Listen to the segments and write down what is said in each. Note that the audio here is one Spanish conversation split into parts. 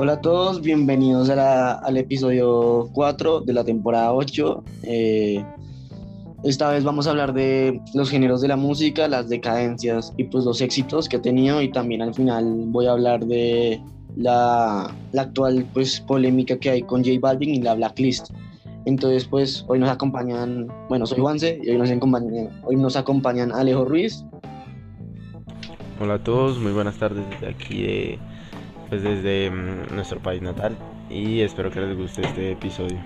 Hola a todos, bienvenidos al episodio 4 de la temporada 8. Eh, esta vez vamos a hablar de los géneros de la música, las decadencias y pues los éxitos que he tenido y también al final voy a hablar de la, la actual pues polémica que hay con J Balvin y la Blacklist. Entonces pues hoy nos acompañan, bueno soy Juanse y hoy nos acompañan, hoy nos acompañan Alejo Ruiz. Hola a todos, muy buenas tardes desde aquí de pues desde mm, nuestro país natal y espero que les guste este episodio.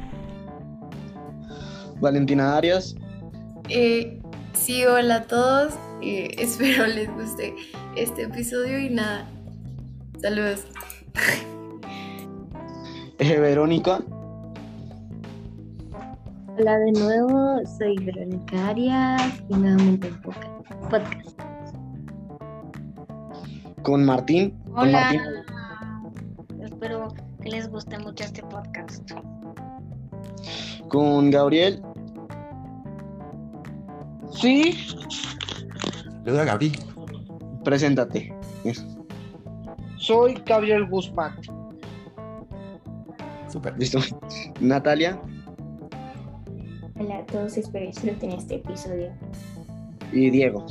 Valentina Arias. Eh, sí, hola a todos, eh, espero les guste este episodio y nada, saludos. Eh, Verónica. Hola de nuevo, soy Verónica Arias y nuevamente en podcast. Con Martín. Hola. Con Martín que les guste mucho este podcast. Con Gabriel. Sí. a Gabriel. Preséntate. Soy Gabriel Guzmán. Super. Listo. Natalia. Hola a todos, espero disfruten este episodio. Y Diego.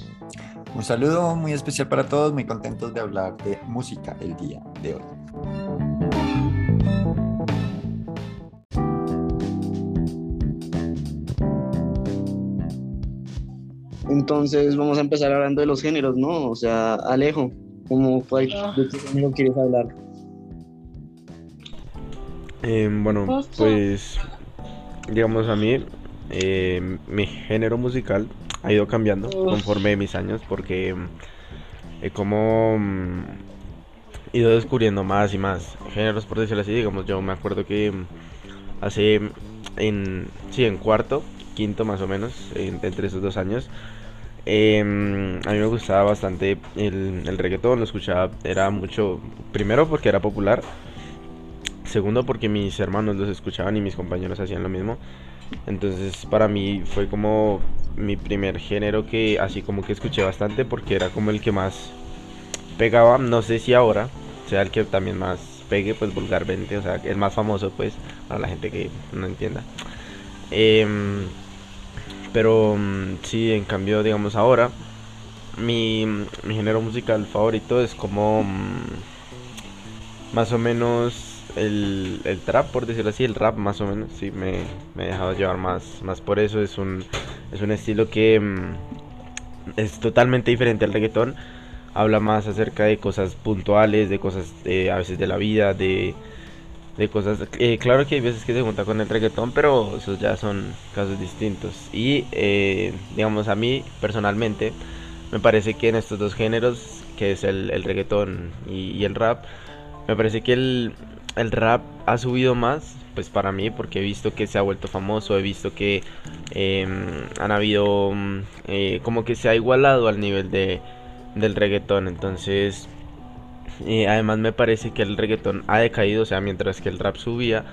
Un saludo muy especial para todos, muy contentos de hablar de música el día de hoy. Entonces vamos a empezar hablando de los géneros, ¿no? O sea, Alejo, ¿cómo fue, ah. ¿de qué género quieres hablar? Em, bueno, pues digamos a mí, em, mi género musical ha ido cambiando conforme mis años porque he como mm, ido descubriendo más y más géneros, por decirlo así. Digamos, yo me acuerdo que hace en, sí, en cuarto, quinto más o menos, entre esos dos años, Em, a mí me gustaba bastante el, el, reggaetón, lo escuchaba, era mucho, primero porque era popular, segundo porque mis hermanos los escuchaban y mis compañeros hacían lo mismo. Entonces para mí fue como mi primer género que así como que escuché bastante porque era como el que más pegaba, no sé si ahora sea el que también más pegue pues vulgarmente, o sea, el más famoso pues para la gente que no entienda. Eh, pero mm, sí, en cambio, digamos ahora, mi, mi género musical favorito es como mm, más o menos el, el, trap, por decirlo así, el rap más o menos. Sí, me, me he dejado llevar más, más por eso. Es un, es un estilo que mm, es totalmente diferente al reggaetón. Habla más acerca de cosas puntuales, de cosas a veces de la vida, de de cosas. Eh, claro que hay veces que se junta con el reggaetón, pero esos ya son casos distintos. Y eh, digamos, a mí personalmente me parece que en estos dos géneros, que es el, el reggaetón y, el rap, me parece que el, el, rap ha subido más, pues para mí, porque he visto que se ha vuelto famoso, he visto que em, han habido, eh, como que se ha igualado al nivel de, del reggaetón. Entonces y además me parece que el reggaetón ha decaído, o sea, mientras que el rap subía,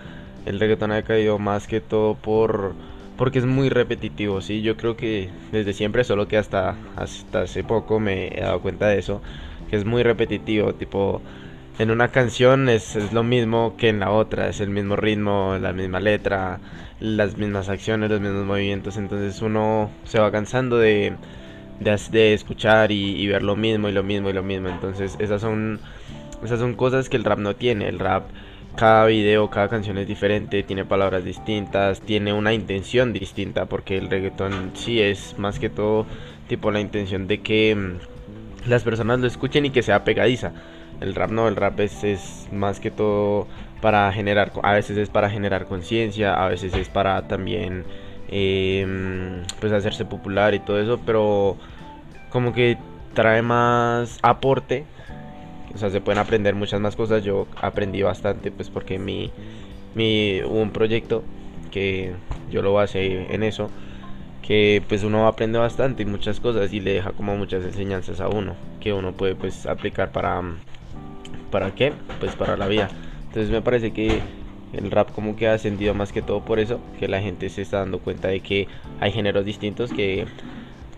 el reggaetón ha decaído más que todo por porque es muy repetitivo, sí, yo creo que desde siempre, solo que hasta, hasta hace poco me he dado cuenta de eso, que es muy repetitivo, tipo, en una canción es, es lo mismo que en la otra, es el mismo ritmo, la misma letra, las mismas acciones, los mismos movimientos, entonces uno se va cansando de, de, escuchar y, ver lo mismo y lo mismo y lo mismo. Entonces esas son, esas son cosas que el rap no tiene. El rap, cada video, cada canción es diferente, tiene palabras distintas, tiene una intención distinta, porque el reggaetón sí es más que todo tipo la intención de que mm, las personas lo escuchen y que sea pegadiza. El rap no, el rap es, es más que todo para generar, a veces es para generar conciencia, a veces es para también eh, pues hacerse popular y todo eso, pero como que trae más aporte, o sea, se pueden aprender muchas más cosas, yo aprendí bastante pues porque mi, mi hubo un proyecto que yo lo basé en eso, que pues uno aprende bastante y muchas cosas y le deja como muchas enseñanzas a uno, que uno puede pues aplicar para, ¿para qué? Pues para la vida. Entonces me parece que el rap como que ha ascendido más que todo por eso, que la gente se está dando cuenta de que hay géneros distintos que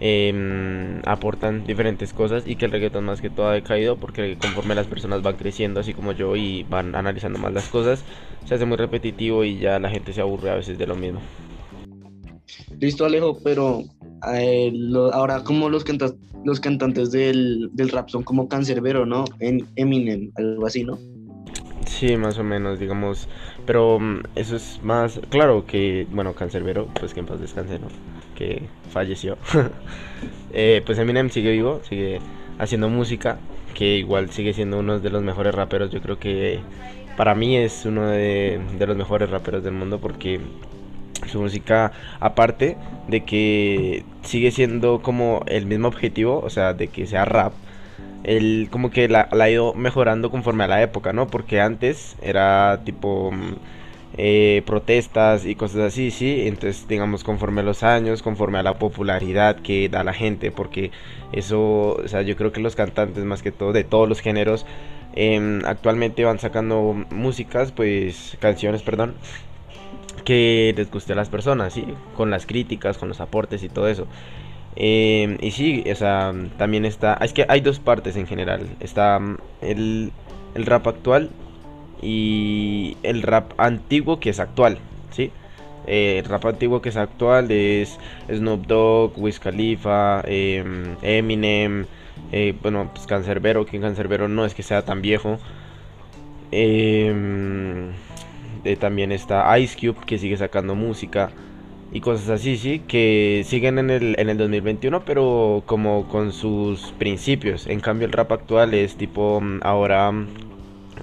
em, aportan diferentes cosas y que el reggaetón más que todo ha decaído porque conforme las personas van creciendo, así como yo, y van analizando más las cosas, se hace muy repetitivo y ya la gente se aburre a veces de lo mismo. Listo, Alejo, pero eh, ahora como los, los cantantes del, rap son como Cancerbero, ¿no? En Eminem, algo así, ¿no? Sí, más o menos, digamos. Pero mm, eso es más claro que, bueno, Cancerbero, pues que en paz descanse, ¿no? Que falleció. Eh, pues Eminem sigue vivo, sigue haciendo música, que igual sigue siendo uno de los mejores raperos. Yo creo que para mí es uno de, de los mejores raperos del mundo porque su música aparte de que sigue siendo como el mismo objetivo, o sea, de que sea rap, él como que la, ha ido mejorando conforme a la época, ¿no? Porque antes era tipo mm, eh, protestas y cosas así, sí, entonces digamos conforme a los años, conforme a la popularidad que da la gente, porque eso, o sea, yo creo que los cantantes más que todo de todos los géneros em, actualmente van sacando músicas, pues canciones, perdón, que les guste a las personas, ¿sí? Con las críticas, con los aportes y todo eso. Eh, y sí, o sea, también está... Es que hay dos partes en general. Está mm, el, el rap actual y el rap antiguo que es actual, ¿sí? Eh, el rap antiguo que es actual es Snoop Dogg, Wiz Khalifa, em, Eminem, eh, bueno, pues Cancerbero, que Cancerbero no es que sea tan viejo. Eh, eh, también está Ice Cube que sigue sacando música y cosas así, sí, que siguen en el, en el 2021, pero como con sus principios. En cambio, el rap actual es tipo mm, ahora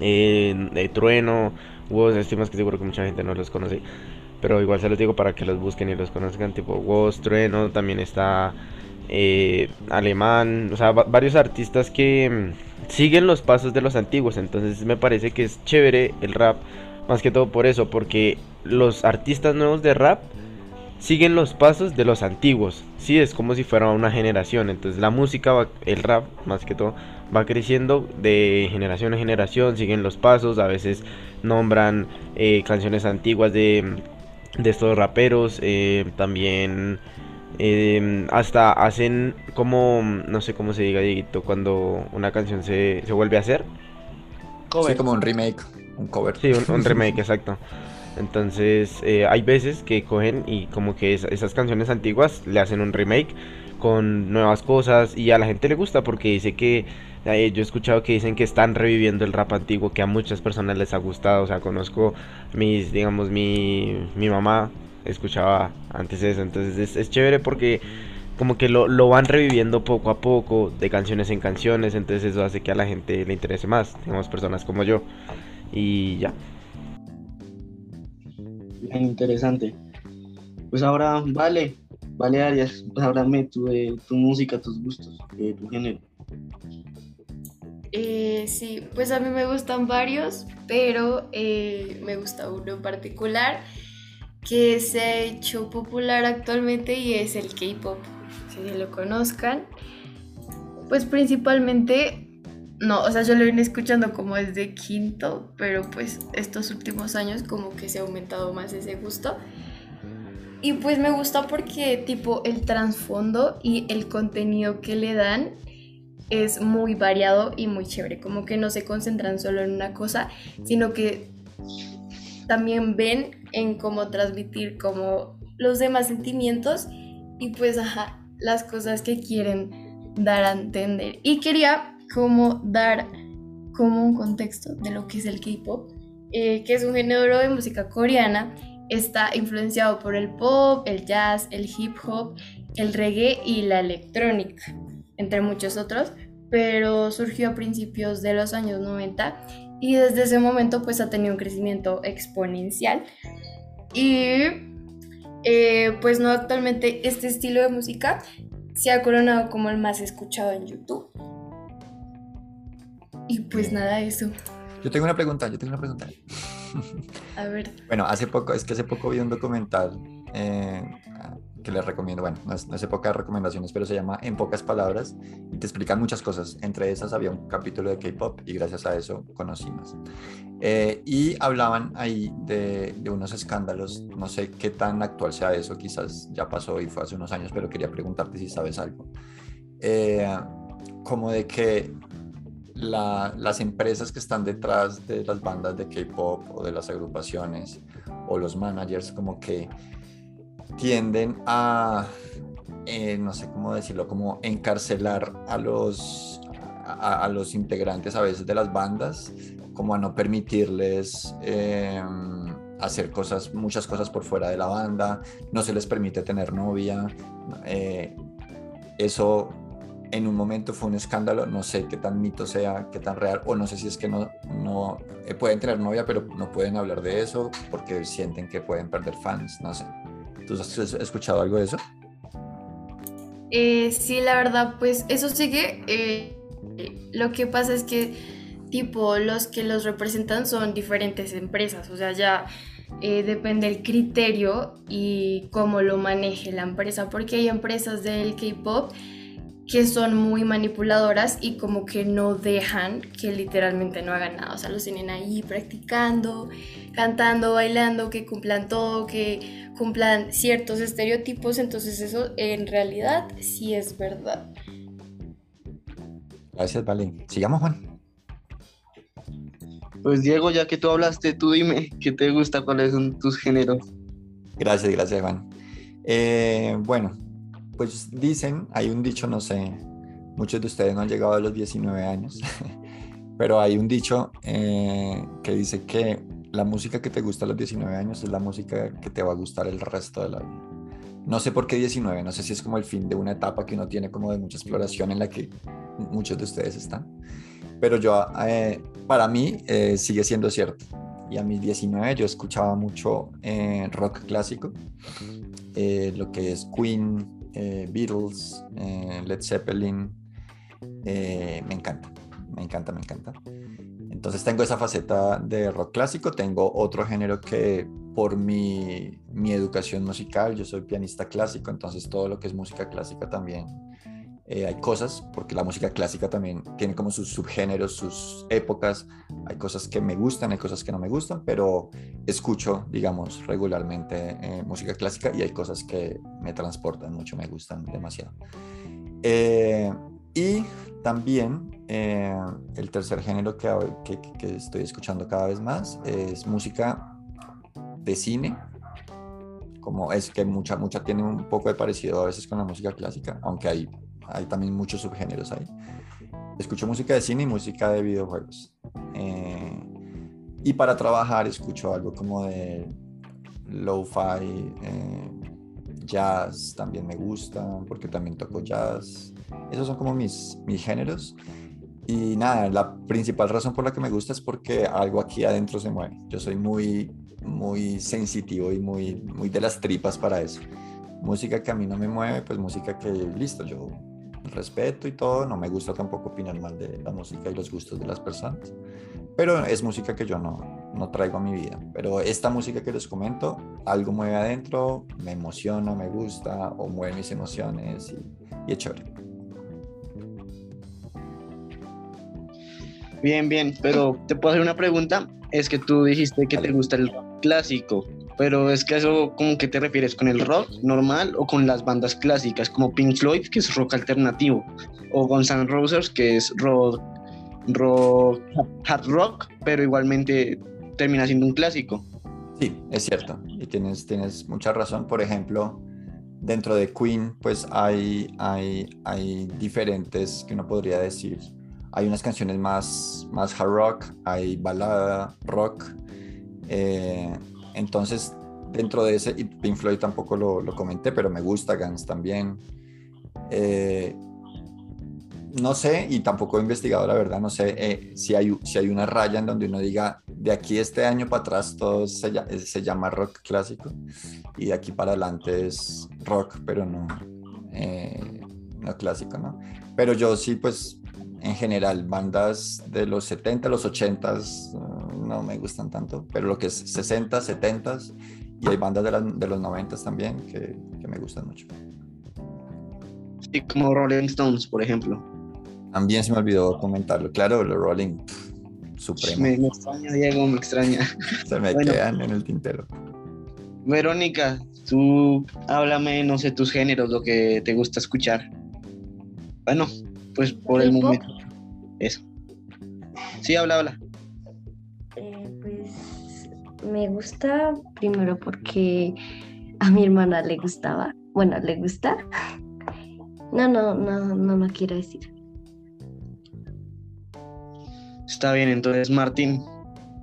eh, de Trueno, Woz, estoy más que seguro que mucha gente no los conoce, pero igual se los digo para que los busquen y los conozcan, tipo Woz, Trueno, también está eh, Alemán, o sea, varios artistas que mm, siguen los pasos de los antiguos, entonces me parece que es chévere el rap más que todo por eso, porque los artistas nuevos de rap siguen los pasos de los antiguos. Sí, es como si fuera una generación. Entonces la música, el rap, más que todo, va creciendo de generación en generación, siguen los pasos, a veces nombran eh, canciones antiguas de, de estos raperos, eh, también eh, hasta hacen como, no sé cómo se diga, Dieguito, cuando una canción se, se vuelve a hacer. Sí, como un remake un cover. Sí, un, remake, exacto. Entonces, eh, hay veces que cogen y como que esas canciones antiguas le hacen un remake con nuevas cosas y a la gente le gusta porque dice que eh, yo he escuchado que dicen que están reviviendo el rap antiguo que a muchas personas les ha gustado, o sea, conozco mis, digamos, mi, mi mamá escuchaba antes eso, entonces es, es chévere porque como que lo, lo, van reviviendo poco a poco de canciones en canciones, entonces eso hace que a la gente le interese más, digamos, personas como yo. Y ya. Interesante. Pues ahora, vale, vale Arias, pues háblame tú de tu música, tus gustos, de tu género. Eh, sí, pues a mí me gustan varios, pero eh, me gusta uno en particular que se ha hecho popular actualmente y es el K-Pop, si lo conozcan. Pues principalmente no, o sea, yo lo vine escuchando como desde quinto, pero pues estos últimos años como que se ha aumentado más ese gusto. Y pues me gusta porque tipo el trasfondo y el contenido que le dan es muy variado y muy chévere, como que no se concentran solo en una cosa, sino que también ven en cómo transmitir como los demás sentimientos y pues ajá, las cosas que quieren dar a entender. Y quería como dar como un contexto de lo que es el K-pop, eh, que es un género de música coreana, está influenciado por el pop, el jazz, el hip hop, el reggae y la electrónica, entre muchos otros, pero surgió a principios de los años 90 y desde ese momento pues ha tenido un crecimiento exponencial. Y eh, pues no actualmente este estilo de música se ha coronado como el más escuchado en YouTube y pues nada, eso. Yo tengo una pregunta, yo tengo una pregunta. A ver. Bueno, hace poco, es que hace poco vi un documental eh, que les recomiendo, bueno, no es, no es de recomendaciones, pero se llama En pocas palabras y te explican muchas cosas. Entre esas había un capítulo de K-Pop y gracias a eso conocí más. Eh, y hablaban ahí de, de, unos escándalos, no sé qué tan actual sea eso, quizás ya pasó y fue hace unos años, pero quería preguntarte si sabes algo. Eh, como de que la, las empresas que están detrás de las bandas de K-Pop o de las agrupaciones o los managers como que tienden a, eh, no sé cómo decirlo, como encarcelar a los, a, los integrantes a veces de las bandas, como a no permitirles eh, hacer cosas, muchas cosas por fuera de la banda, no se les permite tener novia. Eh, eso en un momento fue un escándalo, no sé qué tan mito sea, qué tan real, o no sé si es que no, no eh, pueden tener novia, pero no pueden hablar de eso porque sienten que pueden perder fans, no sé. ¿Tú has escuchado algo de eso? Eh, sí, la verdad, pues eso sigue. Eh, lo que pasa es que, tipo, los que los representan son diferentes empresas, o sea, ya depende el criterio y cómo lo maneje la empresa, porque hay empresas del K-Pop que son muy manipuladoras y como que no dejan que literalmente no hagan nada. O sea, los tienen ahí practicando, cantando, bailando, que cumplan todo, que cumplan ciertos estereotipos. Entonces eso en realidad sí es verdad. Gracias, Vale. Sigamos, Juan. Pues Diego, ya que tú hablaste, tú dime qué te gusta, cuáles son tus géneros. Gracias, gracias, Juan. Eh, bueno, pues dicen, hay un dicho, no sé, muchos de ustedes no han llegado a los 19 años, pero hay un dicho eh, que dice que la música que te gusta a los 19 años es la música que te va a gustar el resto de la vida. No sé por qué 19, no sé si es como el fin de una etapa que uno tiene como de mucha exploración en la que muchos de ustedes están, pero yo, eh, para mí, eh, sigue siendo cierto. Y a mis 19 yo escuchaba mucho rock clásico, lo que es Queen, eh, Beatles, eh, Led Zeppelin, eh, me encanta, me encanta, me encanta. Entonces tengo esa faceta de rock clásico, tengo otro género que por mi, mi educación musical, yo soy pianista clásico, entonces todo lo que es música clásica también eh, hay cosas, porque la música clásica también tiene como sus subgéneros, sus épocas, hay cosas que me gustan, hay cosas que no me gustan, pero escucho, digamos, regularmente eh, música clásica y hay cosas que me transportan mucho, me gustan demasiado. Eh, y también eh, el tercer género que, que, que estoy escuchando cada vez más es música de cine, como es que mucha, mucha tiene un poco de parecido a veces con la música clásica, aunque hay hay también muchos subgéneros ahí. Escucho música de cine y música de videojuegos. Eh, y para trabajar escucho algo como de lo-fi, eh, jazz también me gusta, porque también toco jazz. Esos son como mis, mis géneros. Y nada, la principal razón por la que me gusta es porque algo aquí adentro se mueve. Yo soy muy, muy sensitivo y muy, muy de las tripas para eso. Música que a mí no me mueve, pues música que, listo, yo respeto y todo, no me gusta tampoco opinar mal de la música y los gustos de las personas, pero es música que yo no, no traigo a mi vida. Pero esta música que les comento, algo mueve adentro, me emociona, me gusta o mueve mis emociones y, y es chévere. Bien, bien, pero te puedo hacer una pregunta. Es que tú dijiste que te gusta el clásico, pero es que eso, ¿cómo que te refieres? ¿Con el rock normal o con las bandas clásicas como Pink Floyd, que es rock alternativo, o Guns N' Roses, que es rock, rock, hard rock, pero igualmente termina siendo un clásico? Sí, es cierto, y tienes, tienes mucha razón. Por ejemplo, dentro de Queen, pues hay, hay, hay diferentes, que uno podría decir, hay unas canciones más, más hard rock, hay balada, rock. Eh, entonces, dentro de ese, y Pink Floyd tampoco lo, comenté, pero me gusta Guns también. Eh, no sé, y tampoco he investigado la verdad, no sé eh, si, hay, si hay una raya en donde uno diga, de aquí este año para atrás todo se, llama rock clásico y de aquí para adelante es rock, pero no, eh, no clásico, ¿no? Pero yo sí, pues en general, bandas de los 70, los 80 uh, no me gustan tanto, pero lo que es 60, 70 y hay bandas de, las- de los 90 también que, que me gustan mucho. Sí, como Rolling Stones, por ejemplo. También se me olvidó comentarlo. Claro, los Rolling, pff, supremo. Me, me extraña, Diego, me extraña. Se me Bueno. quedan en el tintero. Verónica, tú háblame, no sé, tus géneros, lo que te gusta escuchar. Bueno, pues por el momento. Eso. Sí, habla, habla. Me gusta primero porque a mi hermana le gustaba. Bueno, le gusta. No, no, no, no, no quiero decir. Está bien, entonces, Martín,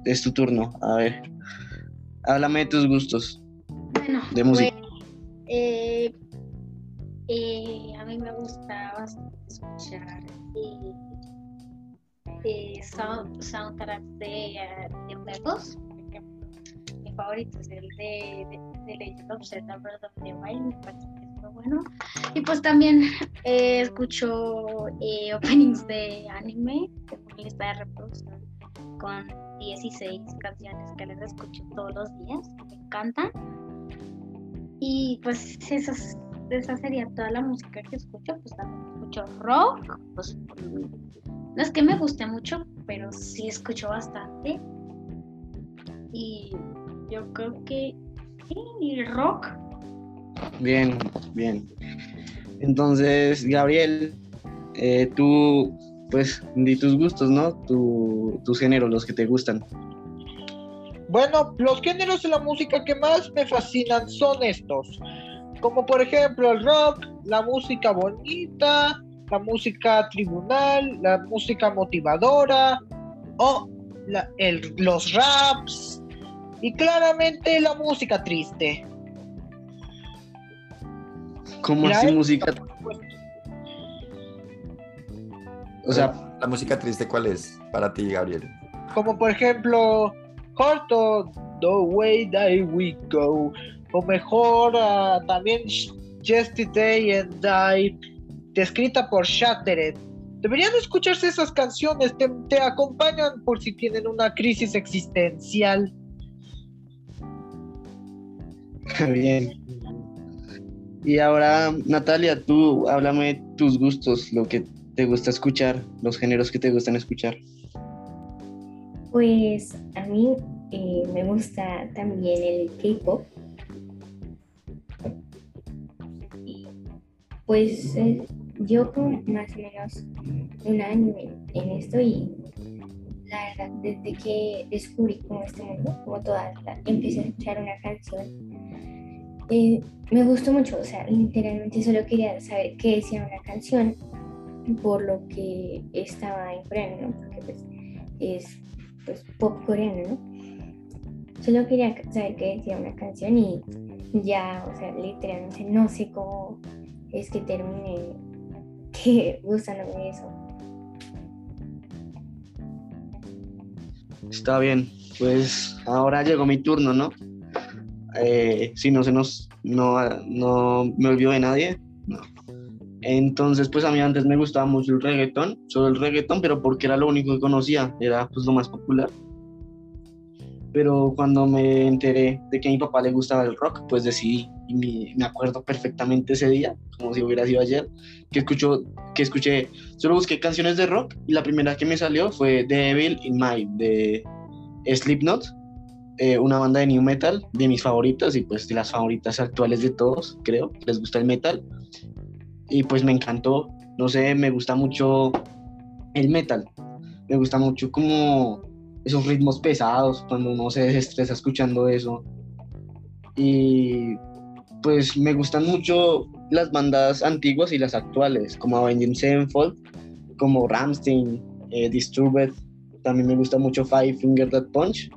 es tu turno. A ver, háblame de tus gustos Bueno, de música. pues, eh, eh, a mí me gusta bastante escuchar eh, eh, sound- soundtracks de, de juegos. Mi favorito es el de, de, de Legend of Zelda Breath of the Wild, es muy bueno. Y pues también escucho eh, openings de anime, tengo una lista de reproducción con 16 canciones que les escucho todos los días, me encantan. Y pues esa, es- esa sería toda la música que escucho, pues también escucho rock, pues no es que me guste mucho, pero sí escucho bastante. Y yo creo que sí, rock. Bien, bien. Entonces, Gabriel, eh, tú, pues, di tus gustos, ¿no? Tu- tus géneros, los que te gustan. Bueno, los géneros de la música que más me fascinan son estos. Como por ejemplo el rock, la música bonita, la música tribunal, la música motivadora, o la- el- los raps y claramente la música triste. ¿Cómo así música? O sea, la música triste, ¿cuál es para ti, Gabriel? Como por ejemplo Corto, The Way That We Go, o mejor ah, también Yesterday and Die, escrita por Shattered. Deberían escucharse esas canciones, te, te acompañan por si tienen una crisis existencial. bien. Y ahora, Natalia, tú háblame tus gustos, lo que te gusta escuchar, los géneros que te gustan escuchar. Pues a mí eh, me gusta también el K-pop. Pues eh, yo con más o menos un año en, esto y la verdad, desde que descubrí como este mundo, como toda, la- empecé a escuchar una canción, eh, me gustó mucho, o sea, literalmente solo quería saber qué decía una canción por lo que estaba en coreano, ¿no? Porque pues es pues, pop coreano, ¿no? Solo quería saber qué decía una canción y ya, o sea, literalmente no sé cómo es que terminé que gustándome eso. Está bien, pues ahora llegó mi turno, ¿no? Eh, si no se nos, no, no me olvido de nadie, no. Entonces, pues a mí antes me gustaba mucho el reggaetón, solo el reggaetón, pero porque era lo único que conocía, era pues lo más popular. Pero cuando me enteré de que a mi papá le gustaba el rock, pues decidí, y me, me acuerdo perfectamente ese día, como si hubiera sido ayer, que, escucho, que escuché, solo busqué canciones de rock y la primera que me salió fue Devil in My, de Slipknot, eh, una banda de new metal de mis favoritas y pues de las favoritas actuales de todos, creo, les gusta el metal. Y pues me encantó, no sé, me gusta mucho el metal, me gusta mucho como esos ritmos pesados cuando uno se desestresa escuchando eso. Y pues me gustan mucho las bandas antiguas y las actuales, como Avenged Sevenfold, como Ramstein, eh, Disturbed, también me gusta mucho Five Finger Death Punch,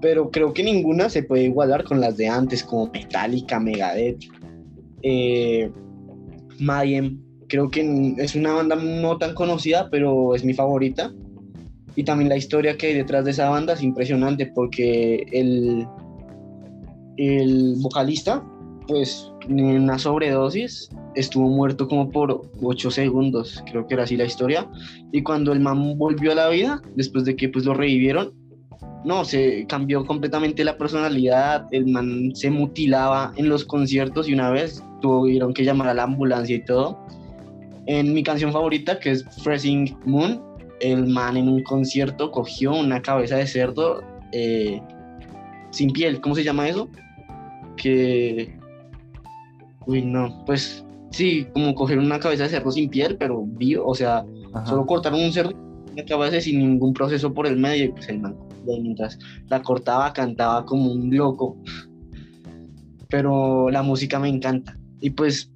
pero creo que ninguna se puede igualar con las de antes, como Metallica, Megadeth, eh, Mayhem. Creo que es una banda no tan conocida, pero es mi favorita. Y también la historia que hay detrás de esa banda es impresionante porque el, el vocalista, pues en una sobredosis, estuvo muerto como por 8 segundos, creo que era así la historia. Y cuando el man volvió a la vida, después de que pues lo revivieron, no, se cambió completamente la personalidad, el man se mutilaba en los conciertos y una vez tuvieron que llamar a la ambulancia y todo. En mi canción favorita, que es Freezing Moon, el man en un concierto cogió una cabeza de cerdo eh, sin piel, ¿cómo se llama eso? Que... Uy, no, pues sí, como coger una cabeza de cerdo sin piel, pero vivo, o sea, solo cortaron un cerdo y cabeza sin ningún proceso por el medio y pues el man mientras la cortaba cantaba como un loco. Pero la música me encanta. Y pues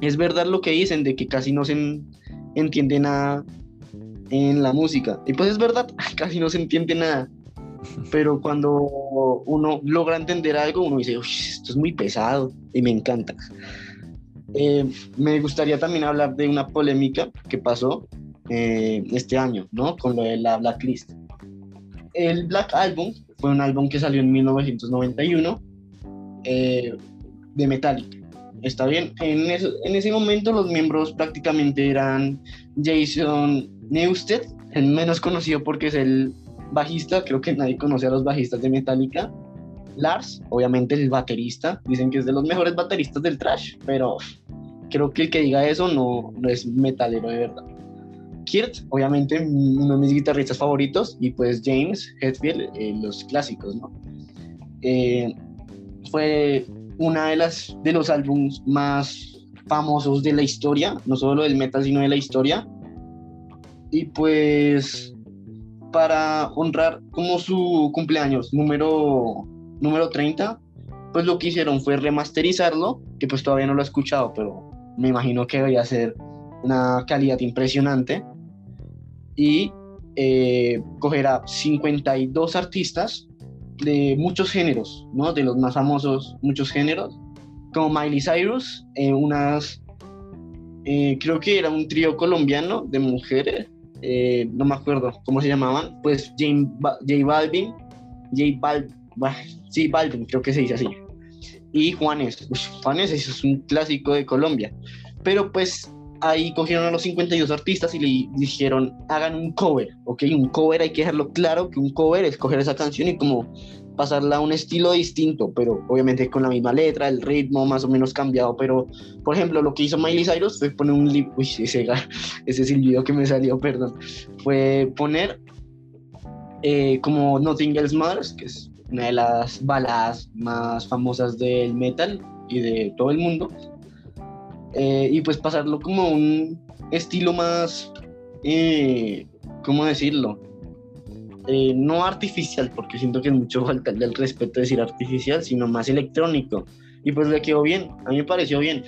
es verdad lo que dicen de que casi no se entiende nada en la música. Y pues es verdad, casi no se entiende nada. Pero cuando uno logra entender algo, uno dice, esto es muy pesado y me encanta. Eh, me gustaría también hablar de una polémica que pasó eh, este año, ¿no? Con lo de la Blacklist. El Black Album fue un álbum que salió en 1991 eh, de Metallica. Está bien, en, en ese momento los miembros prácticamente eran Jason Newsted, el menos conocido porque es el bajista, creo que nadie conoce a los bajistas de Metallica. Lars, obviamente el baterista, dicen que es de los mejores bateristas del trash, pero creo que el que diga eso no, no es metalero de verdad. Kirt, obviamente uno de mis guitarristas favoritos, y pues James Hetfield, eh, los clásicos, ¿no? Eh, fue una de las de los álbumes más famosos de la historia, no solo del metal, sino de la historia. Y pues para honrar como su cumpleaños número, número 30, pues lo que hicieron fue remasterizarlo, que pues todavía no lo he escuchado, pero me imagino que debería ser una calidad impresionante. Y eh, coger a 52 artistas de muchos géneros, ¿no? De los más famosos, muchos géneros, como Miley Cyrus, eh, unas, eh, creo que era un trío colombiano de mujeres, eh, no me acuerdo cómo se llamaban, pues J, Balvin, J Balvin, sí, Balvin, creo que se dice así, y Juanes, Juanes es un clásico de Colombia, pero pues ahí cogieron a los 52 artistas y le dijeron, hagan un cover, ¿ok? Un cover hay que dejarlo claro que un cover es coger esa canción y como pasarla a un estilo distinto, pero obviamente con la misma letra, el ritmo más o menos cambiado, pero por ejemplo lo que hizo Miley Cyrus fue poner un... Uy, ese, ese silbido que me salió, perdón, fue poner eh, como Nothing Else Matters, que es una de las baladas más famosas del metal y de todo el mundo, eh, y pues pasarlo como un estilo más, eh, ¿cómo decirlo? Eh, no artificial, porque siento que es mucho falta del respeto decir artificial, sino más electrónico. Y pues le quedó bien, a mí me pareció bien.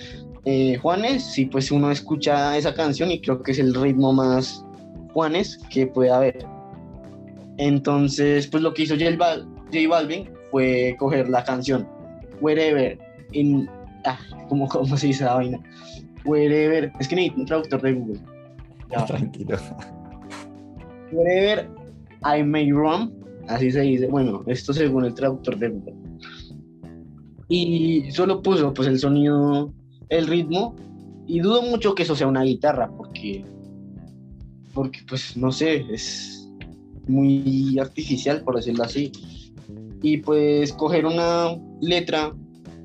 Juanes, sí, pues uno escucha esa canción y creo que es el ritmo más Juanes que puede haber. Entonces, pues lo que hizo J, Balvin fue coger la canción Wherever in ah, ¿cómo, ¿cómo, se dice la vaina? Wherever, es que necesito un traductor de Google. Tranquilo. Wherever I may roam, así se dice, bueno, esto según el traductor de Google. Y solo puso pues el sonido, el ritmo, y dudo mucho que eso sea una guitarra, porque, porque pues no sé, es muy artificial, por decirlo así. Y pues coger una letra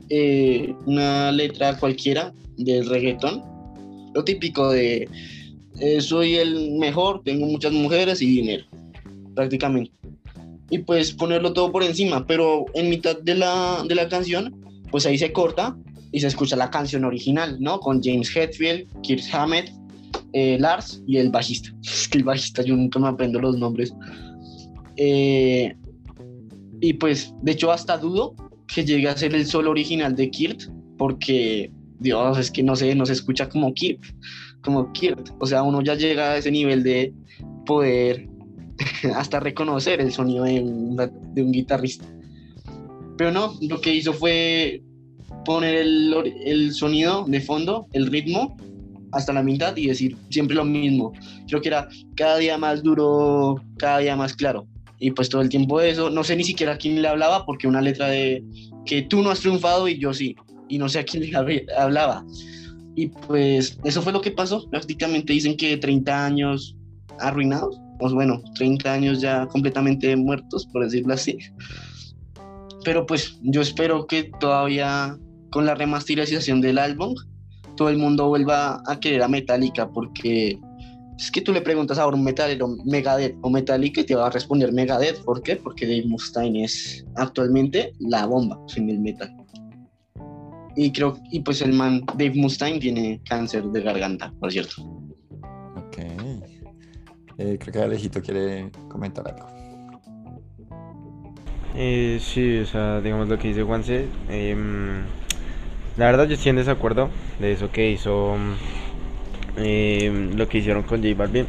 eh, una letra cualquiera del reggaetón, lo típico de eh, soy el mejor, tengo muchas mujeres y dinero, prácticamente. Y pues ponerlo todo por encima, pero en mitad de la, de la canción, pues ahí se corta y se escucha la canción original, ¿no? Con James Hetfield, Kirk Hammett, eh, Lars y el bajista. Es que el bajista yo nunca me aprendo los nombres. y pues, de hecho, hasta dudo que llegue a ser el solo original de Kirt, porque Dios, es que no sé, no se escucha como Kirt, como Kirt. O sea, uno ya llega a ese nivel de poder hasta reconocer el sonido de un, de un guitarrista. Pero no, lo que hizo fue poner el, el, sonido de fondo, el ritmo, hasta la mitad y decir siempre lo mismo. Creo que era cada día más duro, cada día más claro y pues todo el tiempo eso, no sé ni siquiera a quién le hablaba porque una letra de que tú no has triunfado y yo sí, y no sé a quién le hablaba. Y pues eso fue lo que pasó, prácticamente dicen que 30 años arruinados, pues bueno, 30 años ya completamente muertos, por decirlo así. Pero pues yo espero que todavía con la remasterización del álbum, todo el mundo vuelva a querer a Metallica, porque es que tú le preguntas ahora un metalero Megadeth o Metallica y te va a responder Megadeth. ¿Por qué? Porque Dave Mustaine es actualmente la bomba en el metal. Y creo, y pues el man Dave Mustaine tiene cáncer de garganta, por cierto. Ok. Eh, creo que Alejito quiere comentar algo. Eh, sí, o sea, digamos lo que dice Juanse. Em, la verdad yo estoy en desacuerdo de eso que hizo eh, lo que hicieron con J Balvin.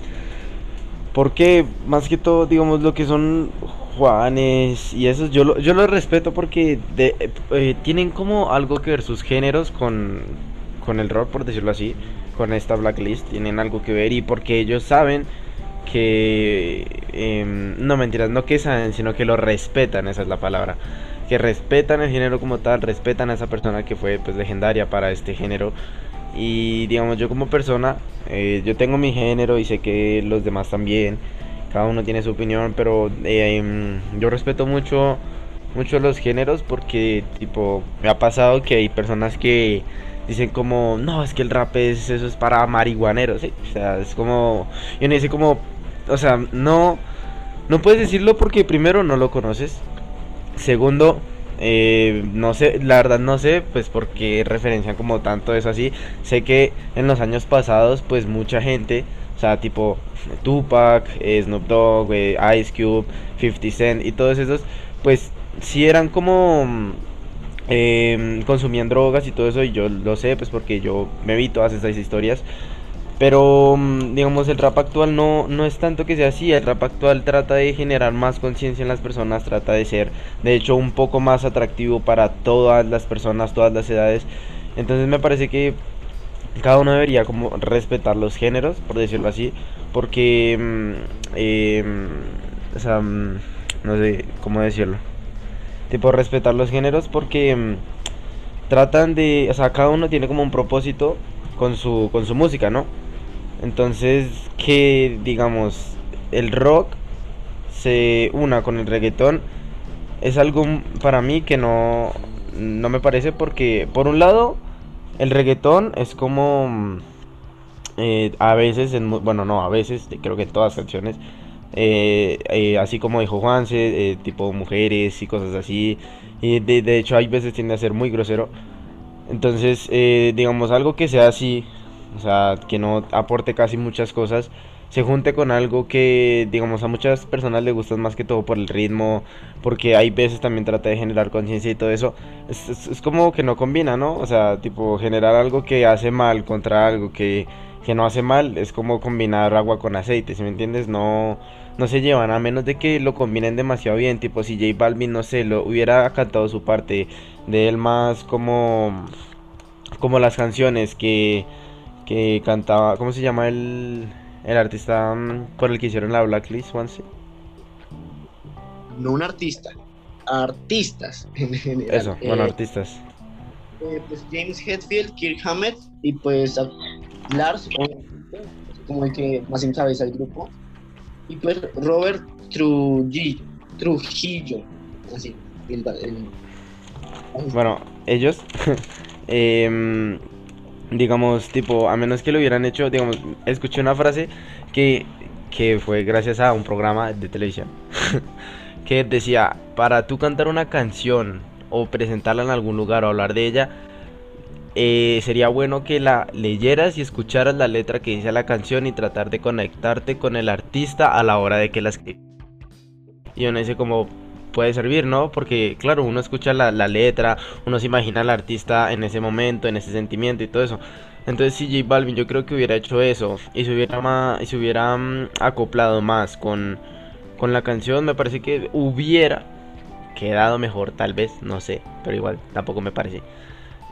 Porque más que todo, digamos, lo que son Juanes y esos, yo lo, yo lo respeto porque eh, tienen como algo que ver sus géneros con, con el rock, por decirlo así, con esta blacklist, tienen algo que ver y porque ellos saben que, em, no mentiras, no que saben, sino que lo respetan, esa es la palabra, que respetan el género como tal, respetan a esa persona que fue pues legendaria para este género y digamos, yo como persona, eh, yo tengo mi género y sé que los demás también. Cada uno tiene su opinión, pero eh, em, yo respeto mucho, mucho los géneros porque, tipo, me ha pasado que hay personas que dicen como, no, es que el rap es, eso es para marihuaneros, O sea, es como, yo no dice como, o sea, no, no puedes decirlo porque primero no lo conoces. Segundo, eh, no sé, la verdad no sé, pues porque referencian como tanto eso así. Sé que en los años pasados, pues mucha gente, o sea, tipo Tupac, eh, Snoop Dogg, eh, Ice Cube, 50 Cent y todos esos, pues sí eran como eh, consumían drogas y todo eso. Y yo lo sé, pues porque yo me vi todas esas historias. Pero, mm, digamos, el rap actual no, no es tanto que sea así. El rap actual trata de generar más conciencia en las personas, trata de ser, de hecho, un poco más atractivo para todas las personas, todas las edades. Entonces me parece que cada uno debería como respetar los géneros, por decirlo así, porque, mm, em, o sea, mm, no sé cómo decirlo. Tipo, respetar los géneros porque tratan de, o sea, cada uno tiene como un propósito con su, con su música, ¿no? Entonces, que digamos, el rock se una con el reggaetón es algo para mí que no, no me parece porque, por un lado, el reggaetón es como... Eh, a veces, bueno, no, a veces, creo que en todas canciones, eh, eh, así como dijo Juanse, tipo mujeres y cosas así, y de, de, hecho hay veces tiende a ser muy grosero. Entonces, digamos, algo que sea así, o sea, que no aporte casi muchas cosas, se junte con algo que, digamos, a muchas personas le gustan más que todo por el ritmo, porque hay veces también trata de generar conciencia y todo eso, es, como que no combina, ¿no? O sea, tipo, generar algo que hace mal contra algo que, que no hace mal, es como combinar agua con aceite, si me entiendes? No, no se llevan, a menos de que lo combinen demasiado bien, tipo, si J Balvin, no sé, lo hubiera cantado su parte de él más como, como las canciones que que cantaba, ¿cómo se llama el, el artista mm, por el que hicieron la Blacklist, Juanse? No un artista, artistas en general. Eso, bueno, eh, artistas. Eh, pues James Hetfield, Kirk Hammett y pues Lars, como el que más encabeza el grupo. Y pues Robert Trujillo, Trujillo así, el, Bueno, ellos eh, digamos, tipo, a menos que lo hubieran hecho, digamos, escuché una frase que, que fue gracias a un programa de televisión, que decía, para tú cantar una canción o presentarla en algún lugar o hablar de ella, eh, sería bueno que la leyeras y escucharas la letra que dice la canción y tratar de conectarte con el artista a la hora de que la escribe. Y uno dice como, puede servir, ¿no? Porque claro, uno escucha la, letra, uno se imagina al artista en ese momento, en ese sentimiento y todo eso. Entonces si J Balvin yo creo que hubiera hecho eso y se hubiera, más, y se hubiera mm, acoplado más con, con la canción, me parece que hubiera quedado mejor, tal vez, no sé, pero igual tampoco me parece.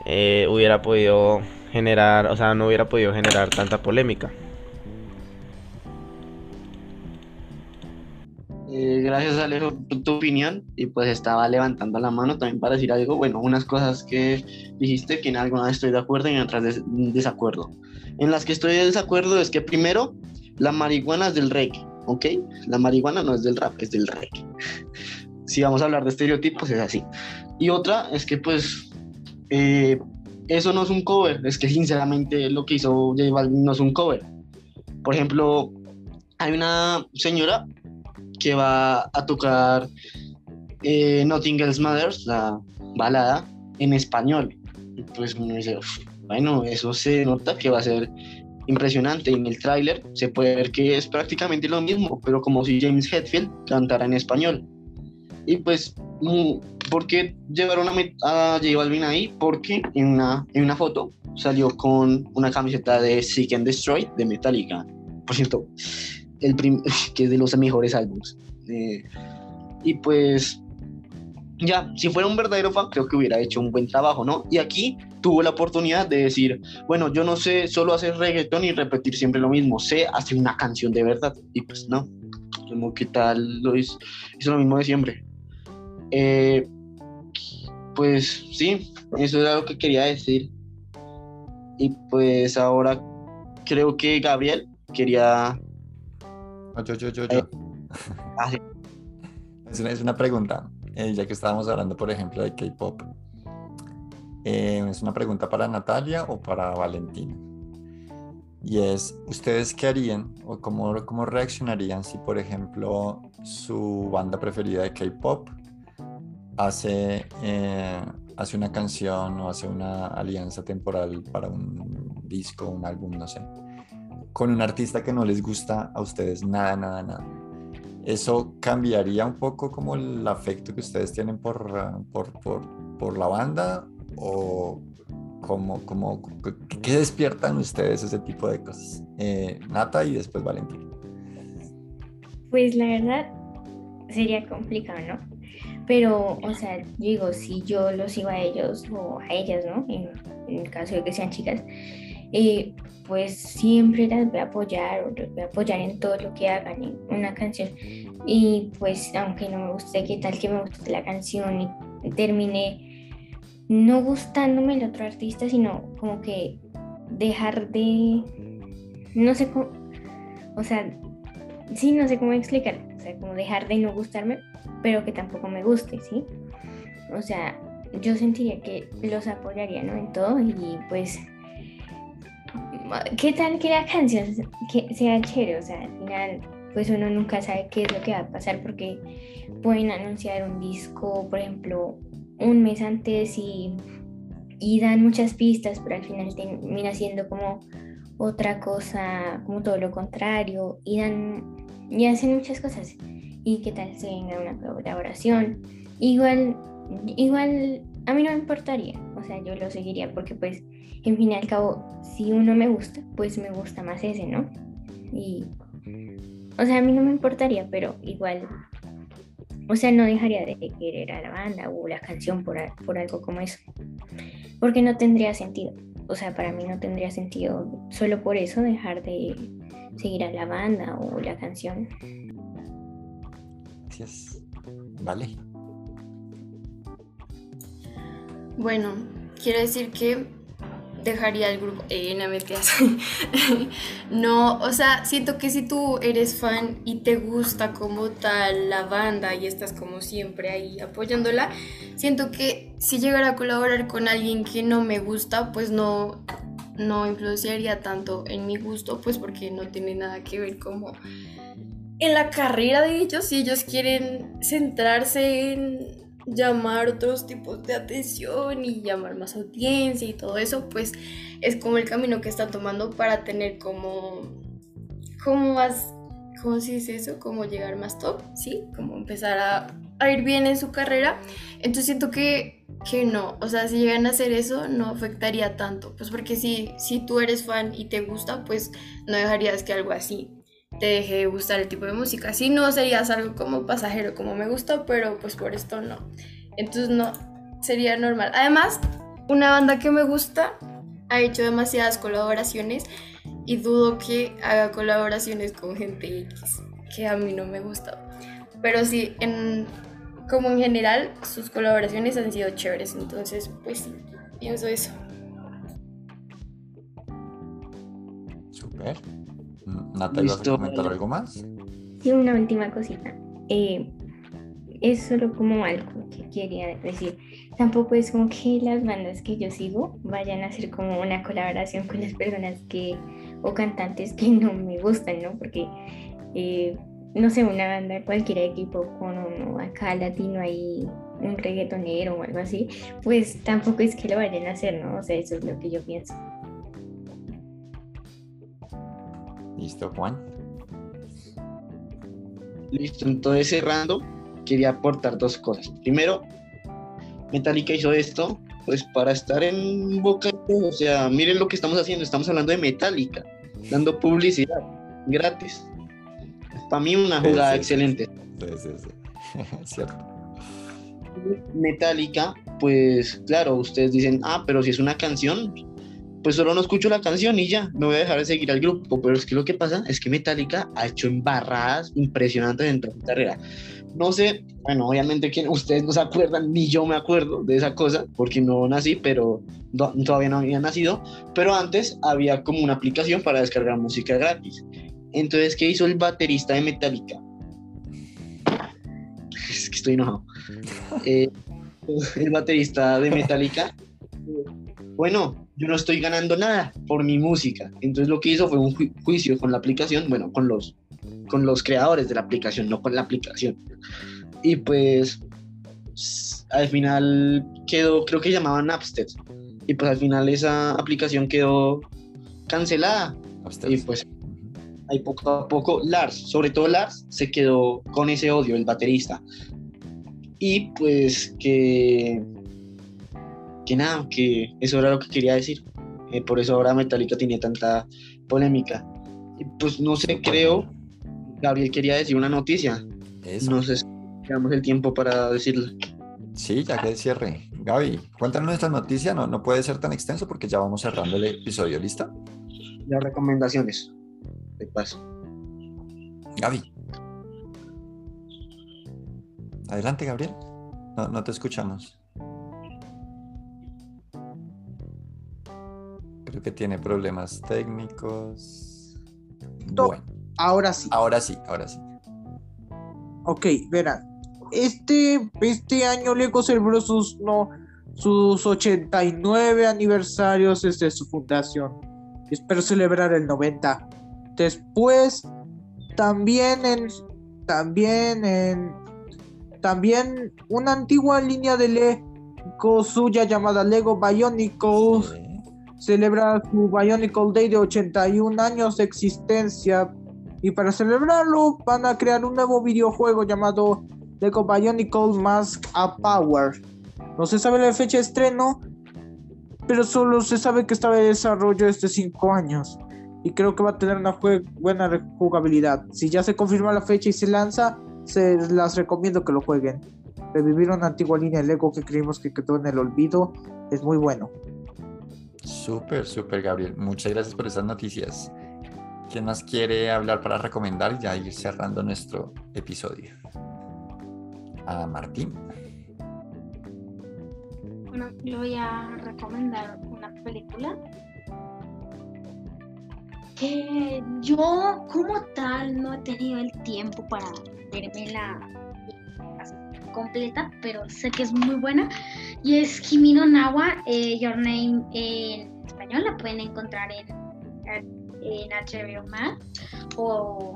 Eh, hubiera podido generar, o sea, no hubiera podido generar tanta polémica. Eh, gracias Alejo por tu opinión y pues estaba levantando la mano también para decir algo, bueno, unas cosas que dijiste que en algunas estoy de acuerdo y en otras desacuerdo. En las que estoy de desacuerdo es que primero, la marihuana es del reggae, ¿ok? La marihuana no es del rap, es del reggae. si vamos a hablar de estereotipos, es así. Y otra es que pues eh, eso no es un cover, es que sinceramente lo que hizo J Balvin no es un cover. Por ejemplo, hay una señora que va a tocar eh, Nothing Else Matters, la balada, en español. Y pues uno dice, bueno, eso se nota que va a ser impresionante. En el tráiler se puede ver que es prácticamente lo mismo, pero como si James Hetfield cantara en español. Y pues, ¿por qué llevaron a, a J Balvin ahí? Porque en una, en una foto salió con una camiseta de Seek and Destroy de Metallica. Por cierto, el que es de los mejores álbumes. Eh, y pues, ya, si fuera un verdadero fan, creo que hubiera hecho un buen trabajo, ¿no? Y aquí tuvo la oportunidad de decir, bueno, yo no sé solo hacer reggaetón y repetir siempre lo mismo, sé hacer una canción de verdad. Y pues no, como que tal lo hizo, lo mismo de siempre. Eh, pues sí, eso era lo que quería decir. Y pues ahora creo que Gabriel quería... Yo, yo, yo, yo. Ah, es, una, pregunta, eh, ya que estábamos hablando, por ejemplo, de K-Pop. Eh, es una pregunta para Natalia o para Valentina. Y es, ¿ustedes qué harían o cómo, cómo reaccionarían si, por ejemplo, su banda preferida de K-Pop hace, eh, hace una canción o hace una alianza temporal para un disco, un álbum, no sé, con un artista que no les gusta a ustedes nada, nada, nada. ¿Eso cambiaría un poco como el afecto que ustedes tienen por, por, por, por la banda? ¿O como, como, qué despiertan ustedes ese tipo de cosas? Eh, Nata y después Valentín. Pues la verdad sería complicado, ¿no? Pero, o sea, digo, si yo los sigo a ellos o a ellas, ¿no? En, el caso de que sean chicas, eh, pues siempre las voy a apoyar o los voy a apoyar en todo lo que hagan en una canción. Y pues, aunque no me guste, qué tal que me guste la canción y termine no gustándome el otro artista, sino como que dejar de. No sé cómo. O sea, sí, no sé cómo explicar. O sea, como dejar de no gustarme pero que tampoco me guste, ¿sí? O sea, yo sentiría que los apoyaría, ¿no? En todo y pues, ¿qué tal que la canción sea chévere? O sea, al final, pues uno nunca sabe qué es lo que va a pasar porque pueden anunciar un disco, por ejemplo, un mes antes y, y dan muchas pistas, pero al final termina siendo como otra cosa, como todo lo contrario, y dan y hacen muchas cosas y qué tal si venga una colaboración. Igual, igual a mí no me importaría, o sea, yo lo seguiría porque pues en fin y al cabo, si uno me gusta, pues me gusta más ese, ¿no? Y, o sea, a mí no me importaría, pero igual, o sea, no dejaría de querer a la banda o la canción por, por algo como eso, porque no tendría sentido. O sea, para mí no tendría sentido solo por eso dejar de seguir a la banda o la canción. Vale. Bueno, quiero decir que dejaría el grupo. Eh, no no, o sea, siento que si tú eres fan y te gusta como tal la banda y estás como siempre ahí apoyándola, siento que si llegara a colaborar con alguien que no me gusta, pues no, no influenciaría tanto en mi gusto, pues porque no tiene nada que ver como en la carrera de ellos, si ellos quieren centrarse en llamar otros tipos de atención y llamar más audiencia y todo eso, pues es como el camino que están tomando para tener como, como más, ¿cómo se dice eso? Como llegar más top, ¿sí? Como empezar a, a ir bien en su carrera. Entonces siento que, que no, o sea, si llegan a hacer eso no afectaría tanto, pues porque si, si tú eres fan y te gusta, pues no dejarías que algo así te deje de gustar el tipo de música. Si no, serías algo como pasajero, como me gustó, pero pues por esto no. Entonces no, sería normal. Además, una banda que me gusta ha hecho demasiadas colaboraciones y dudo que haga colaboraciones con gente X, que a mí no me gusta. Pero sí, en, como en general, sus colaboraciones han sido chéveres, entonces pues sí, pienso eso. Super. Natalia, ¿vas a comentar algo más? Y una última cosita. Eh, es solo como algo que quería decir. Tampoco es como que las bandas que yo sigo vayan a hacer como una colaboración con las personas que o cantantes que no me gustan, ¿no? Porque, eh, no sé, una banda, cualquier equipo con uno acá latino ahí, un reggaetonero o algo así, pues tampoco es que lo vayan a hacer, ¿no? O sea, eso es lo que yo pienso. Listo, Juan. Listo, entonces cerrando, quería aportar dos cosas. Primero, Metallica hizo esto, pues para estar en boca o sea, miren lo que estamos haciendo, estamos hablando de Metallica, dando publicidad gratis. Para mí una jugada excelente. Sí, sí, sí. Cierto. Metallica, pues claro, ustedes dicen, ah, pero si es una canción, pues solo no escucho la canción y ya, me voy a dejar de seguir al grupo. Pero es que lo que pasa es que Metallica ha hecho embarradas impresionantes en toda su carrera. No sé, bueno, obviamente que ustedes no se acuerdan, ni yo me acuerdo de esa cosa, porque no nací, pero todavía no había nacido. Pero antes había como una aplicación para descargar música gratis. Entonces, ¿qué hizo el baterista de Metallica? Es que estoy enojado. Eh, el baterista de Metallica bueno, yo no estoy ganando nada por mi música. Entonces lo que hizo fue un juicio con la aplicación, bueno, con los, con los creadores de la aplicación, no con la aplicación. Y pues al final quedó, creo que llamaban Napster. Y pues al final esa aplicación quedó cancelada. Y pues ahí poco a poco Lars, sobre todo Lars, se quedó con ese odio, el baterista. Y pues que que nada, que eso era lo que quería decir. Eh, por eso ahora Metallica tenía tanta polémica. Y pues no sé, creo, Gabriel quería decir una noticia. No sé si tenemos el tiempo para decirla. Sí, ya que cierre. Gaby, cuéntanos nuestra noticia, no, no puede ser tan extenso porque ya vamos cerrando el episodio, ¿lista? Las recomendaciones, de paso. Gaby. Adelante, Gabriel. No, no te escuchamos. Que tiene problemas técnicos. Bueno. Ahora sí. Ahora sí, ahora sí. Ok, verán. Este, este año Lego celebró sus, no, sus 89 aniversarios desde su fundación. Espero celebrar el 90. Después, también en. También en. También una antigua línea de Lego suya llamada Lego Bionicles celebra su Bionicle Day de 81 años de existencia. Y para celebrarlo van a crear un nuevo videojuego llamado Lego Bionicle Mask a Power. No se sabe la fecha de estreno, pero solo se sabe que está en desarrollo desde 5 años. Y creo que va a tener una buena jugabilidad. Si ya se confirma la fecha y se lanza, se las recomiendo que lo jueguen. Revivir una antigua línea de Lego que creímos que quedó en el olvido es muy bueno. Súper, súper, Gabriel. Muchas gracias por esas noticias. ¿Quién más quiere hablar para recomendar y ya ir cerrando nuestro episodio? A Martín. Bueno, yo voy a recomendar una película que yo como tal no he tenido el tiempo para verme la completa, pero sé que es muy buena y es Kimino Nawa, eh, Your Name en español, la pueden encontrar en, en HBO Max o,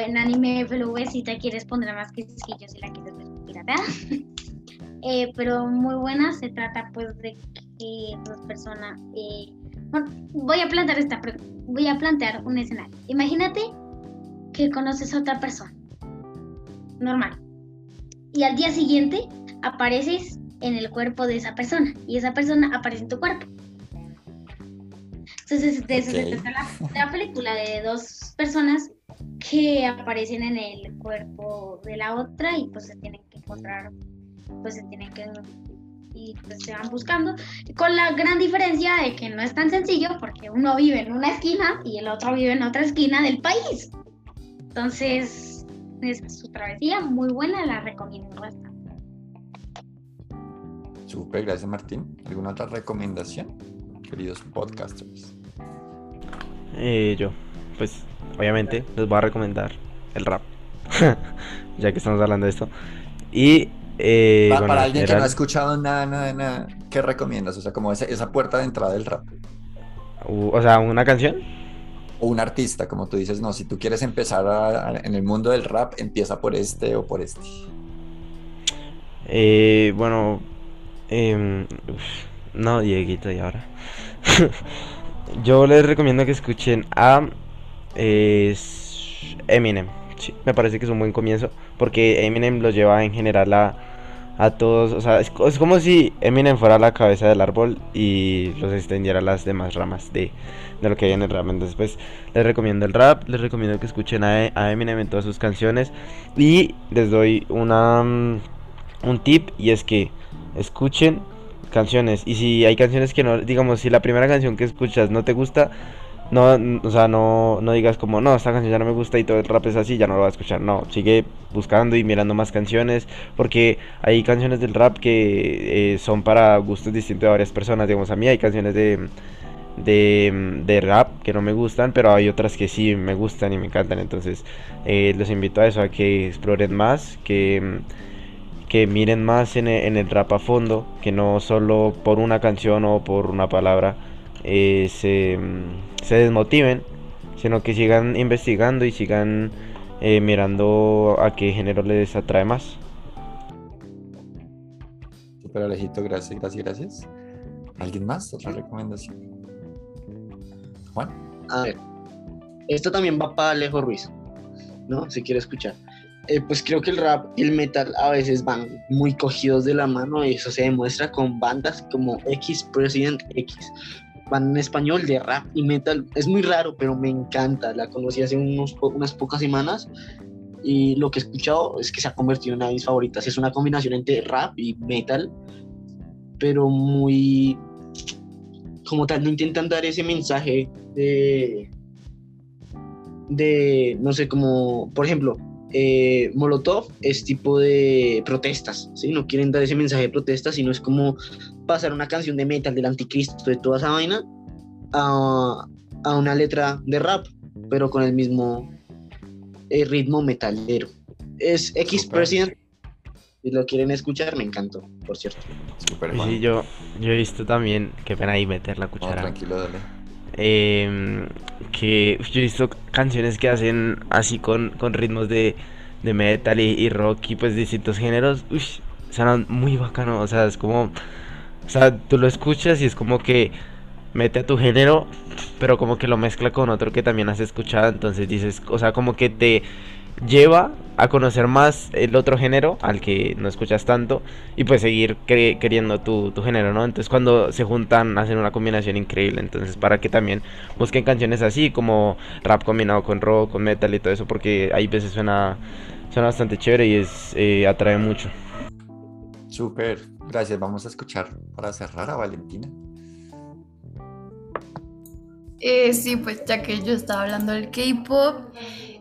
en Anime FLV si te quieres poner más que yo si la quieres ver pirata. eh, pero muy buena, se trata pues de que dos personas... Eh, voy a plantear esta voy a plantear un escenario. Imagínate que conoces a otra persona, normal, y al día siguiente apareces en el cuerpo de esa persona y esa persona aparece en tu cuerpo. Entonces, de eso se trata la, película de dos personas que aparecen en el cuerpo de la otra y pues se tienen que encontrar, pues se tienen que y pues se van buscando, con la gran diferencia de que no es tan sencillo porque uno vive en una esquina y el otro vive en otra esquina del país. Entonces, es su travesía muy buena, la recomiendo bastante. Súper, gracias Martín. ¿Alguna otra recomendación, queridos podcasters? Eh, yo, pues obviamente les voy a recomendar el rap, ya que estamos hablando de esto. Y eh, para, alguien que no ha escuchado nada, nada, nada, ¿qué recomiendas? O sea, como esa, esa puerta de entrada del rap. O sea, una canción. O un artista, como tú dices, no, si tú quieres empezar en el mundo del rap, empieza por este o por este. Eh, bueno, em, no, Dieguito, y ahora. Yo les recomiendo que escuchen a Eminem. Sí, me parece que es un buen comienzo porque Eminem lo lleva en general a, a todos, o sea, es, como si Eminem fuera la cabeza del árbol y los extendiera a las demás ramas de, de, lo que hay en el rap. Entonces, pues, les recomiendo el rap, les recomiendo que escuchen a, Eminem en todas sus canciones y les doy una mm, un tip y es que escuchen canciones y si hay canciones que no, digamos, si la primera canción que escuchas no te gusta, no, o sea, no, no digas como, no, esta canción ya no me gusta y todo el rap es así, ya no lo voy a escuchar. No, sigue buscando y mirando más canciones, porque hay canciones del rap que eh, son para gustos distintos de varias personas. Digamos, a mí hay canciones de, de, de, rap que no me gustan, pero hay otras que sí me gustan y me encantan. Entonces, eh, los invito a eso, a que exploren más, que que miren más en el, en el, rap a fondo, que no solo por una canción o por una palabra eh, se, se, desmotiven, sino que sigan investigando y sigan eh, mirando a qué género les atrae más. Super Alejito, gracias, gracias, gracias. ¿Alguien más? ¿Otra recomendación? Juan. A ver, esto también va para Alejo Ruiz, ¿no? Si quiere escuchar. Eh, pues creo que el rap y el metal a veces van muy cogidos de la mano y eso se demuestra con bandas como X President X. Van en español de rap y metal. Es muy raro, pero me encanta. La conocí hace unos unas pocas semanas y lo que he escuchado es que se ha convertido en una de mis favoritas. Es una combinación entre rap y metal, pero muy... Como tal, no intentan dar ese mensaje de... De, no sé, como, por ejemplo, eh, Molotov es tipo de protestas, ¿sí? No quieren dar ese mensaje de protesta, sino es como pasar una canción de metal del anticristo, de toda esa vaina, a, una letra de rap, pero con el mismo eh, ritmo metalero. Es X President. Si lo quieren escuchar, me encantó, por cierto. sí, yo, yo he visto también, qué pena ahí meter la cuchara. tranquilo, dale. Em, que yo he visto canciones que hacen así con, con ritmos de, de metal y, rock y pues distintos géneros. Uy, suenan muy bacano. O sea, es como. O sea, tú lo escuchas y es como que mete a tu género, pero como que lo mezcla con otro que también has escuchado. Entonces dices, o sea, como que te lleva a conocer más el otro género al que no escuchas tanto y pues seguir queriendo tu, tu, género, ¿no? Entonces cuando se juntan hacen una combinación increíble, entonces para que también busquen canciones así como rap combinado con rock, con metal y todo eso porque hay veces suena, suena bastante chévere y es eh, atrae mucho. Súper, gracias, vamos a escuchar para cerrar a Valentina. Eh, sí, pues ya que yo estaba hablando del K-pop,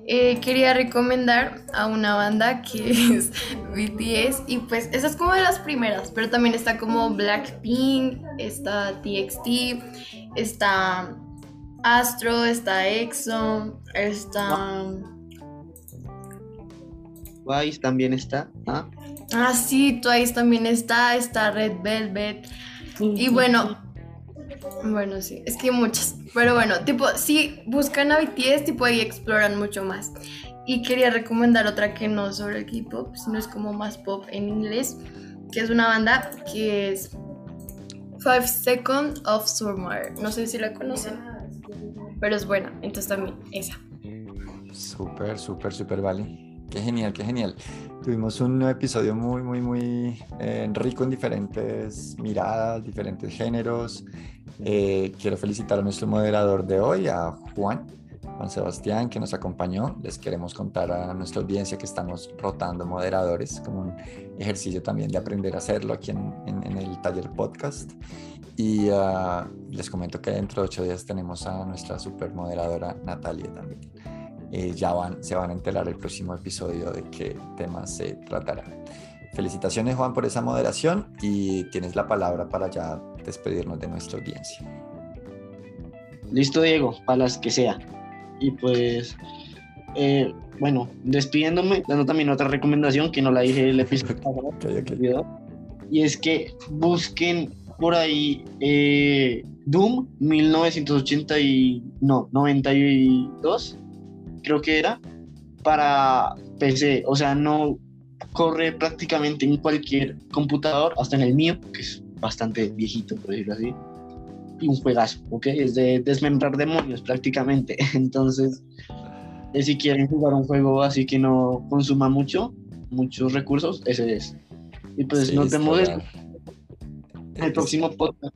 eh, quería recomendar a una banda que es BTS y pues esa es como de las primeras, pero también está como Blackpink, está TXT, está Astro, está EXO, está... Twice también está. Ah, ah sí, Twice también está, está Red Velvet. Y bueno, bueno, sí, es que muchas. Pero bueno, tipo, si buscan a BTS, tipo ahí exploran mucho más. Y quería recomendar otra que no sobre el K-pop, sino es como más pop en inglés, que es una banda que es Five Seconds of Summer. No sé si la conocen, pero es buena, entonces también esa. Súper, súper, súper, vale. Qué genial, qué genial. Tuvimos un episodio muy, muy, muy eh, rico en diferentes miradas, diferentes géneros. Eh, quiero felicitar a nuestro moderador de hoy, a Juan, Juan Sebastián, que nos acompañó. Les queremos contar a nuestra audiencia que estamos rotando moderadores, como un ejercicio también de aprender a hacerlo aquí en, en, el taller podcast. Y ah, les comento que dentro de ocho días tenemos a nuestra super moderadora Natalia también. Eh, ya van, se van a enterar el próximo episodio de qué tema se tratará. Felicitaciones Juan por esa moderación y tienes la palabra para ya despedirnos de nuestra audiencia. Listo Diego, para las que sea. Y pues, eh, bueno, despidiéndome, dando también otra recomendación que no la dije el episodio pasado. Y es que busquen por ahí eh, Doom 1980 y no, 92, creo que era, para PC. O sea, no corre prácticamente en cualquier computador, hasta en el mío, que es bastante viejito, por decirlo así. Y un juegazo, ¿ok? Es de desmembrar demonios prácticamente. Entonces, eh, si quieren jugar un juego así que no consuma mucho, muchos recursos, ese es. Y pues nos vemos en el próximo podcast.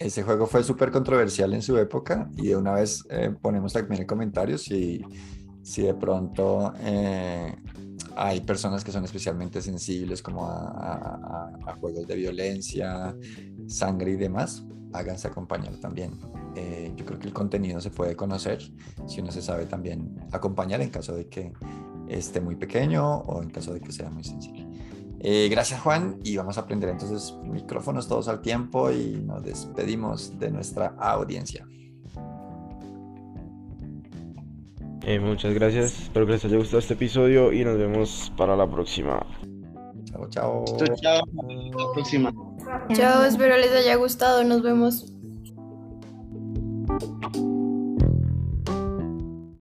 Ese juego fue súper controversial en su época y de una vez eh, ponemos también en comentarios si, si de pronto eh, hay personas que son especialmente sensibles como a, juegos de violencia, sangre y demás, háganse acompañar también. Eh, yo creo que el contenido se puede conocer si uno se sabe también acompañar en caso de que esté muy pequeño o en caso de que sea muy sensible. Eh, gracias Juan y vamos a aprender entonces micrófonos todos al tiempo y nos despedimos de nuestra audiencia. Eh, muchas gracias, espero que les haya gustado este episodio y nos vemos para la próxima. Chao, chao. Chao, chao. Hasta la próxima. Chao, espero les haya gustado, nos vemos.